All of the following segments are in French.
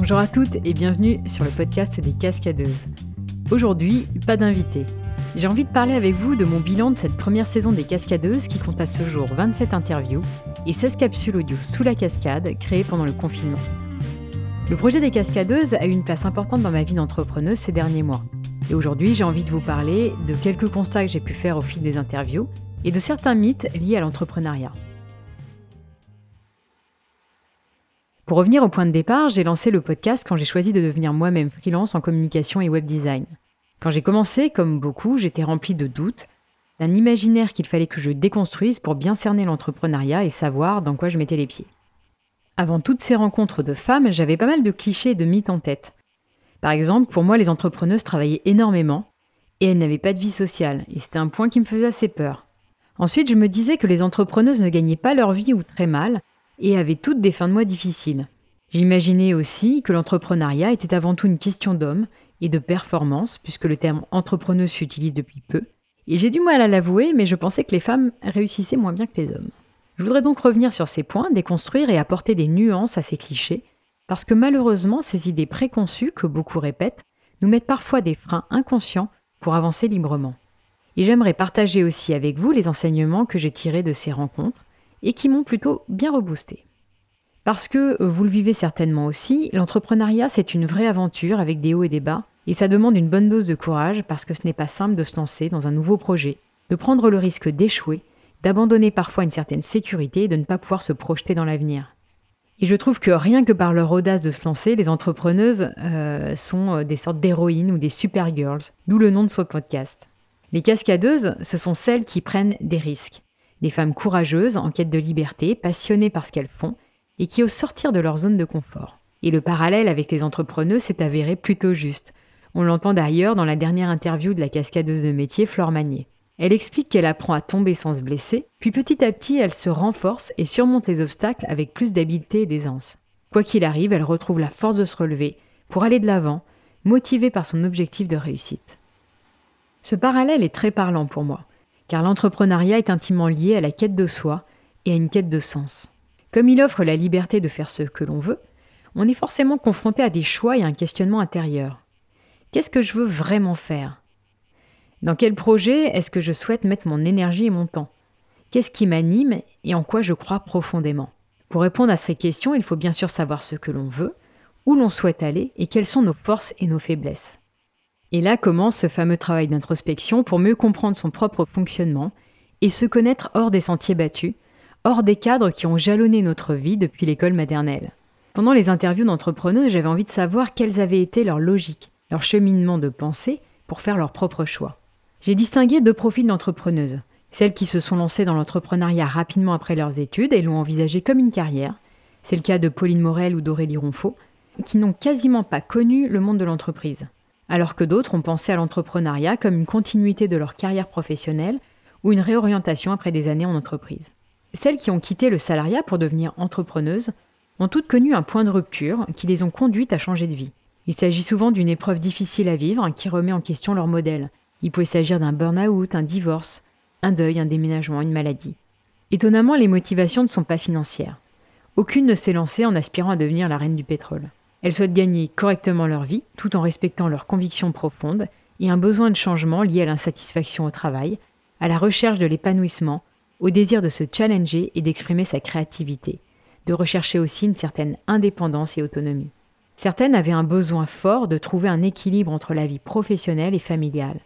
Bonjour à toutes et bienvenue sur le podcast des cascadeuses. Aujourd'hui, pas d'invité. J'ai envie de parler avec vous de mon bilan de cette première saison des cascadeuses qui compte à ce jour 27 interviews et 16 capsules audio sous la cascade créées pendant le confinement. Le projet des cascadeuses a eu une place importante dans ma vie d'entrepreneuse ces derniers mois. Et aujourd'hui, j'ai envie de vous parler de quelques constats que j'ai pu faire au fil des interviews et de certains mythes liés à l'entrepreneuriat. Pour revenir au point de départ, j'ai lancé le podcast quand j'ai choisi de devenir moi-même freelance en communication et web design. Quand j'ai commencé, comme beaucoup, j'étais rempli de doutes, d'un imaginaire qu'il fallait que je déconstruise pour bien cerner l'entrepreneuriat et savoir dans quoi je mettais les pieds. Avant toutes ces rencontres de femmes, j'avais pas mal de clichés et de mythes en tête. Par exemple, pour moi, les entrepreneuses travaillaient énormément et elles n'avaient pas de vie sociale, et c'était un point qui me faisait assez peur. Ensuite, je me disais que les entrepreneuses ne gagnaient pas leur vie ou très mal, et avaient toutes des fins de mois difficiles. J'imaginais aussi que l'entrepreneuriat était avant tout une question d'homme et de performance, puisque le terme entrepreneuse s'utilise depuis peu. Et j'ai du mal à l'avouer, mais je pensais que les femmes réussissaient moins bien que les hommes. Je voudrais donc revenir sur ces points, déconstruire et apporter des nuances à ces clichés, parce que malheureusement, ces idées préconçues que beaucoup répètent nous mettent parfois des freins inconscients pour avancer librement. Et j'aimerais partager aussi avec vous les enseignements que j'ai tirés de ces rencontres et qui m'ont plutôt bien reboosté. Parce que, euh, vous le vivez certainement aussi, l'entrepreneuriat c'est une vraie aventure avec des hauts et des bas, et ça demande une bonne dose de courage parce que ce n'est pas simple de se lancer dans un nouveau projet, de prendre le risque d'échouer, d'abandonner parfois une certaine sécurité et de ne pas pouvoir se projeter dans l'avenir. Et je trouve que rien que par leur audace de se lancer, les entrepreneuses euh, sont euh, des sortes d'héroïnes ou des super girls, d'où le nom de ce podcast. Les cascadeuses, ce sont celles qui prennent des risques, des femmes courageuses, en quête de liberté, passionnées par ce qu'elles font, et qui osent sortir de leur zone de confort. Et le parallèle avec les entrepreneurs s'est avéré plutôt juste. On l'entend d'ailleurs dans la dernière interview de la cascadeuse de métier Flore Magnier. Elle explique qu'elle apprend à tomber sans se blesser, puis petit à petit elle se renforce et surmonte les obstacles avec plus d'habileté et d'aisance. Quoi qu'il arrive, elle retrouve la force de se relever pour aller de l'avant, motivée par son objectif de réussite. Ce parallèle est très parlant pour moi car l'entrepreneuriat est intimement lié à la quête de soi et à une quête de sens. Comme il offre la liberté de faire ce que l'on veut, on est forcément confronté à des choix et à un questionnement intérieur. Qu'est-ce que je veux vraiment faire? Dans quel projet est-ce que je souhaite mettre mon énergie et mon temps? Qu'est-ce qui m'anime et en quoi je crois profondément? Pour répondre à ces questions, il faut bien sûr savoir ce que l'on veut, où l'on souhaite aller et quelles sont nos forces et nos faiblesses. Et là commence ce fameux travail d'introspection pour mieux comprendre son propre fonctionnement et se connaître hors des sentiers battus, hors des cadres qui ont jalonné notre vie depuis l'école maternelle. Pendant les interviews d'entrepreneurs, j'avais envie de savoir quelles avaient été leurs logiques, leur cheminement de pensée pour faire leurs propres choix. J'ai distingué deux profils d'entrepreneuses. Celles qui se sont lancées dans l'entrepreneuriat rapidement après leurs études et l'ont envisagé comme une carrière. C'est le cas de Pauline Morel ou d'Aurélie Ronfaux, qui n'ont quasiment pas connu le monde de l'entreprise alors que d'autres ont pensé à l'entrepreneuriat comme une continuité de leur carrière professionnelle ou une réorientation après des années en entreprise. Celles qui ont quitté le salariat pour devenir entrepreneuses ont toutes connu un point de rupture qui les ont conduites à changer de vie. Il s'agit souvent d'une épreuve difficile à vivre qui remet en question leur modèle. Il peut s'agir d'un burn-out, un divorce, un deuil, un déménagement, une maladie. Étonnamment, les motivations ne sont pas financières. Aucune ne s'est lancée en aspirant à devenir la reine du pétrole. Elles souhaitent gagner correctement leur vie tout en respectant leurs convictions profondes et un besoin de changement lié à l'insatisfaction au travail, à la recherche de l'épanouissement, au désir de se challenger et d'exprimer sa créativité, de rechercher aussi une certaine indépendance et autonomie. Certaines avaient un besoin fort de trouver un équilibre entre la vie professionnelle et familiale.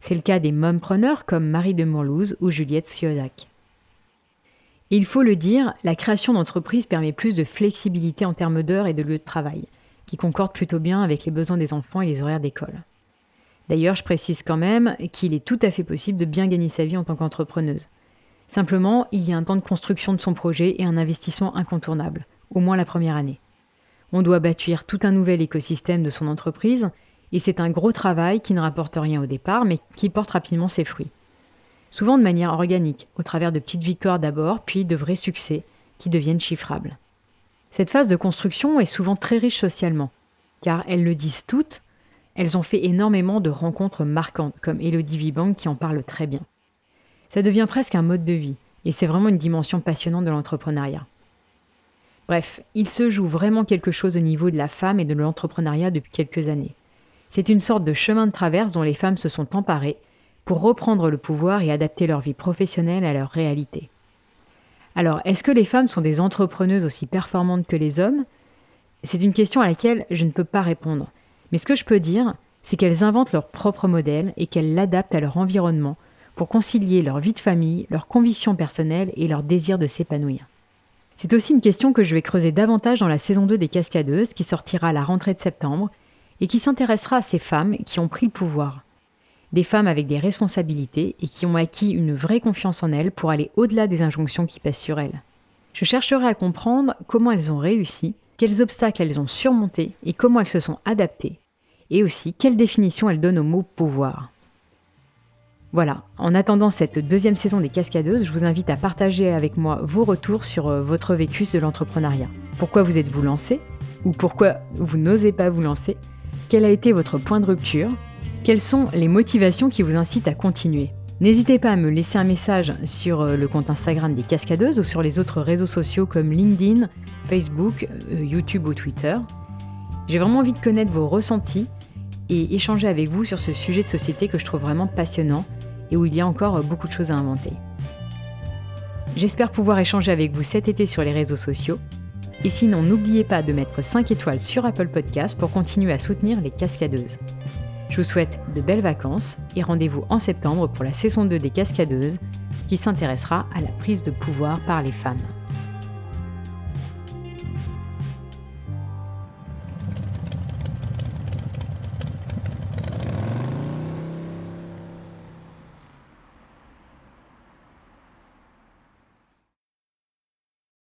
C'est le cas des mompreneurs comme Marie de Montlouze ou Juliette Siozac. Il faut le dire, la création d'entreprise permet plus de flexibilité en termes d'heures et de lieux de travail, qui concordent plutôt bien avec les besoins des enfants et les horaires d'école. D'ailleurs, je précise quand même qu'il est tout à fait possible de bien gagner sa vie en tant qu'entrepreneuse. Simplement, il y a un temps de construction de son projet et un investissement incontournable, au moins la première année. On doit bâtir tout un nouvel écosystème de son entreprise, et c'est un gros travail qui ne rapporte rien au départ, mais qui porte rapidement ses fruits souvent de manière organique, au travers de petites victoires d'abord, puis de vrais succès, qui deviennent chiffrables. Cette phase de construction est souvent très riche socialement, car elles le disent toutes, elles ont fait énormément de rencontres marquantes, comme Elodie Vibang qui en parle très bien. Ça devient presque un mode de vie, et c'est vraiment une dimension passionnante de l'entrepreneuriat. Bref, il se joue vraiment quelque chose au niveau de la femme et de l'entrepreneuriat depuis quelques années. C'est une sorte de chemin de traverse dont les femmes se sont emparées pour reprendre le pouvoir et adapter leur vie professionnelle à leur réalité. Alors, est-ce que les femmes sont des entrepreneuses aussi performantes que les hommes? C'est une question à laquelle je ne peux pas répondre. Mais ce que je peux dire, c'est qu'elles inventent leur propre modèle et qu'elles l'adaptent à leur environnement pour concilier leur vie de famille, leurs convictions personnelles et leur désir de s'épanouir. C'est aussi une question que je vais creuser davantage dans la saison 2 des Cascadeuses qui sortira à la rentrée de septembre et qui s'intéressera à ces femmes qui ont pris le pouvoir. Des femmes avec des responsabilités et qui ont acquis une vraie confiance en elles pour aller au-delà des injonctions qui pèsent sur elles. Je chercherai à comprendre comment elles ont réussi, quels obstacles elles ont surmontés et comment elles se sont adaptées et aussi quelle définition elle donne au mot pouvoir. Voilà, en attendant cette deuxième saison des Cascadeuses, je vous invite à partager avec moi vos retours sur euh, votre vécu de l'entrepreneuriat. Pourquoi vous êtes-vous lancé Ou pourquoi vous n'osez pas vous lancer? Quel a été votre point de rupture? Quelles sont les motivations qui vous incitent à continuer? N'hésitez pas à me laisser un message sur euh, le compte Instagram des Cascadeuses ou sur les autres réseaux sociaux comme LinkedIn, Facebook, euh, YouTube ou Twitter. J'ai vraiment envie de connaître vos ressentis et échanger avec vous sur ce sujet de société que je trouve vraiment passionnant et où il y a encore beaucoup de choses à inventer. J'espère pouvoir échanger avec vous cet été sur les réseaux sociaux. Et sinon, n'oubliez pas de mettre 5 étoiles sur Apple Podcasts pour continuer à soutenir les cascadeuses. Je vous souhaite de belles vacances et rendez-vous en septembre pour la saison 2 des cascadeuses qui s'intéressera à la prise de pouvoir par les femmes.